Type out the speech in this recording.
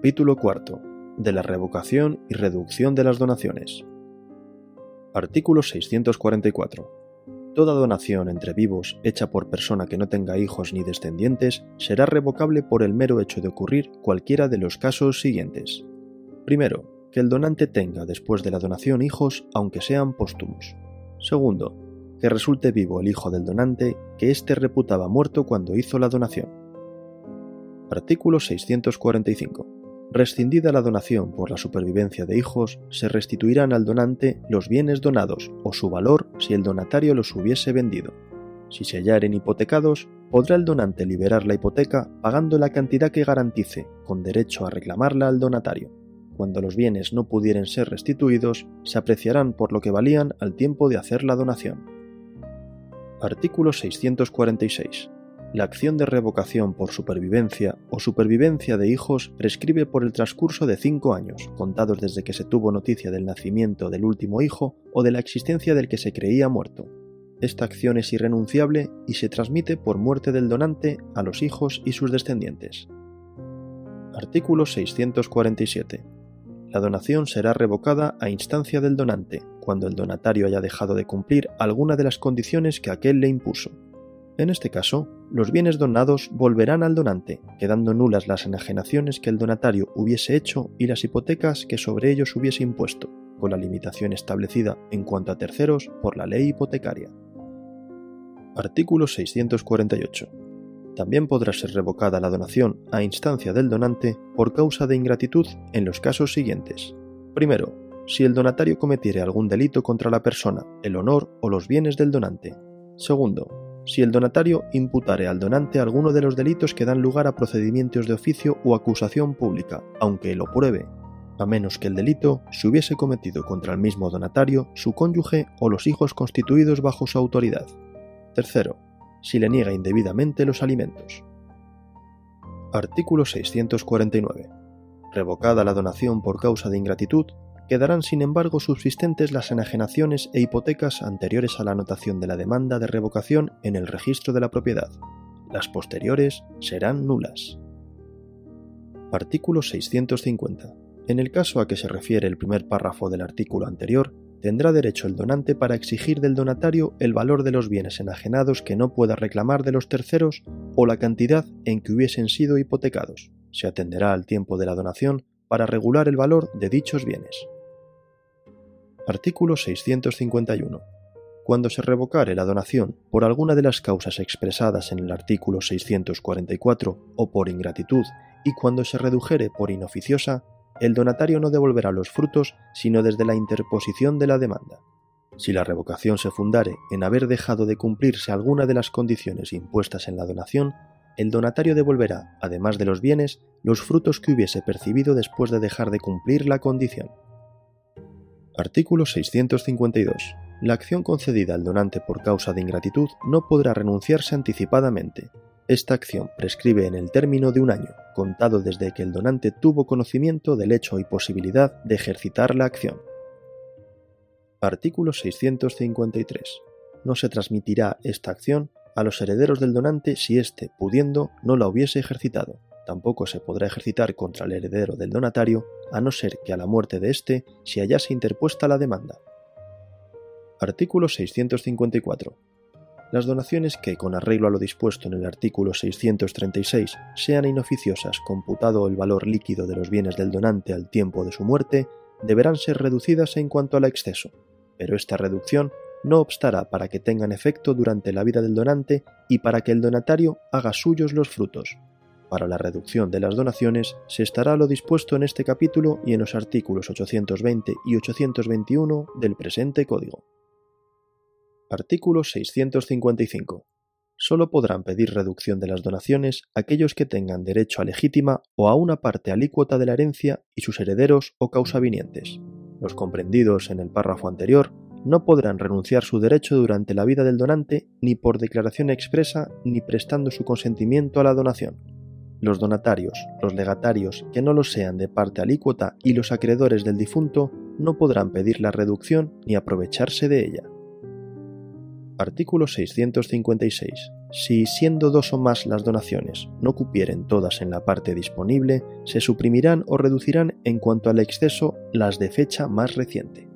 Capítulo cuarto de la revocación y reducción de las donaciones. Artículo 644. Toda donación entre vivos hecha por persona que no tenga hijos ni descendientes será revocable por el mero hecho de ocurrir cualquiera de los casos siguientes. Primero, que el donante tenga después de la donación hijos aunque sean póstumos. Segundo, que resulte vivo el hijo del donante que éste reputaba muerto cuando hizo la donación. Artículo 645. Rescindida la donación por la supervivencia de hijos, se restituirán al donante los bienes donados o su valor si el donatario los hubiese vendido. Si se hallaren hipotecados, podrá el donante liberar la hipoteca pagando la cantidad que garantice, con derecho a reclamarla al donatario. Cuando los bienes no pudieren ser restituidos, se apreciarán por lo que valían al tiempo de hacer la donación. Artículo 646 la acción de revocación por supervivencia o supervivencia de hijos prescribe por el transcurso de cinco años, contados desde que se tuvo noticia del nacimiento del último hijo o de la existencia del que se creía muerto. Esta acción es irrenunciable y se transmite por muerte del donante a los hijos y sus descendientes. Artículo 647. La donación será revocada a instancia del donante, cuando el donatario haya dejado de cumplir alguna de las condiciones que aquel le impuso. En este caso, los bienes donados volverán al donante, quedando nulas las enajenaciones que el donatario hubiese hecho y las hipotecas que sobre ellos hubiese impuesto, con la limitación establecida en cuanto a terceros por la ley hipotecaria. Artículo 648. También podrá ser revocada la donación a instancia del donante por causa de ingratitud en los casos siguientes. Primero, si el donatario cometiere algún delito contra la persona, el honor o los bienes del donante. Segundo, si el donatario imputare al donante alguno de los delitos que dan lugar a procedimientos de oficio o acusación pública, aunque lo pruebe, a menos que el delito se hubiese cometido contra el mismo donatario, su cónyuge o los hijos constituidos bajo su autoridad. Tercero, si le niega indebidamente los alimentos. Artículo 649. Revocada la donación por causa de ingratitud, quedarán sin embargo subsistentes las enajenaciones e hipotecas anteriores a la anotación de la demanda de revocación en el registro de la propiedad. Las posteriores serán nulas. Artículo 650. En el caso a que se refiere el primer párrafo del artículo anterior, tendrá derecho el donante para exigir del donatario el valor de los bienes enajenados que no pueda reclamar de los terceros o la cantidad en que hubiesen sido hipotecados. Se atenderá al tiempo de la donación para regular el valor de dichos bienes. Artículo 651. Cuando se revocare la donación por alguna de las causas expresadas en el artículo 644 o por ingratitud y cuando se redujere por inoficiosa, el donatario no devolverá los frutos sino desde la interposición de la demanda. Si la revocación se fundare en haber dejado de cumplirse alguna de las condiciones impuestas en la donación, el donatario devolverá, además de los bienes, los frutos que hubiese percibido después de dejar de cumplir la condición. Artículo 652. La acción concedida al donante por causa de ingratitud no podrá renunciarse anticipadamente. Esta acción prescribe en el término de un año, contado desde que el donante tuvo conocimiento del hecho y posibilidad de ejercitar la acción. Artículo 653. No se transmitirá esta acción a los herederos del donante si éste, pudiendo, no la hubiese ejercitado tampoco se podrá ejercitar contra el heredero del donatario a no ser que a la muerte de éste se hallase interpuesta la demanda. Artículo 654. Las donaciones que, con arreglo a lo dispuesto en el artículo 636, sean inoficiosas computado el valor líquido de los bienes del donante al tiempo de su muerte, deberán ser reducidas en cuanto al exceso, pero esta reducción no obstará para que tengan efecto durante la vida del donante y para que el donatario haga suyos los frutos, para la reducción de las donaciones se estará lo dispuesto en este capítulo y en los artículos 820 y 821 del presente código. Artículo 655. Solo podrán pedir reducción de las donaciones aquellos que tengan derecho a legítima o a una parte alícuota de la herencia y sus herederos o causavinientes. Los comprendidos en el párrafo anterior no podrán renunciar su derecho durante la vida del donante ni por declaración expresa ni prestando su consentimiento a la donación los donatarios, los legatarios que no lo sean de parte alícuota y los acreedores del difunto no podrán pedir la reducción ni aprovecharse de ella. Artículo 656. Si siendo dos o más las donaciones no cupieren todas en la parte disponible, se suprimirán o reducirán en cuanto al exceso las de fecha más reciente.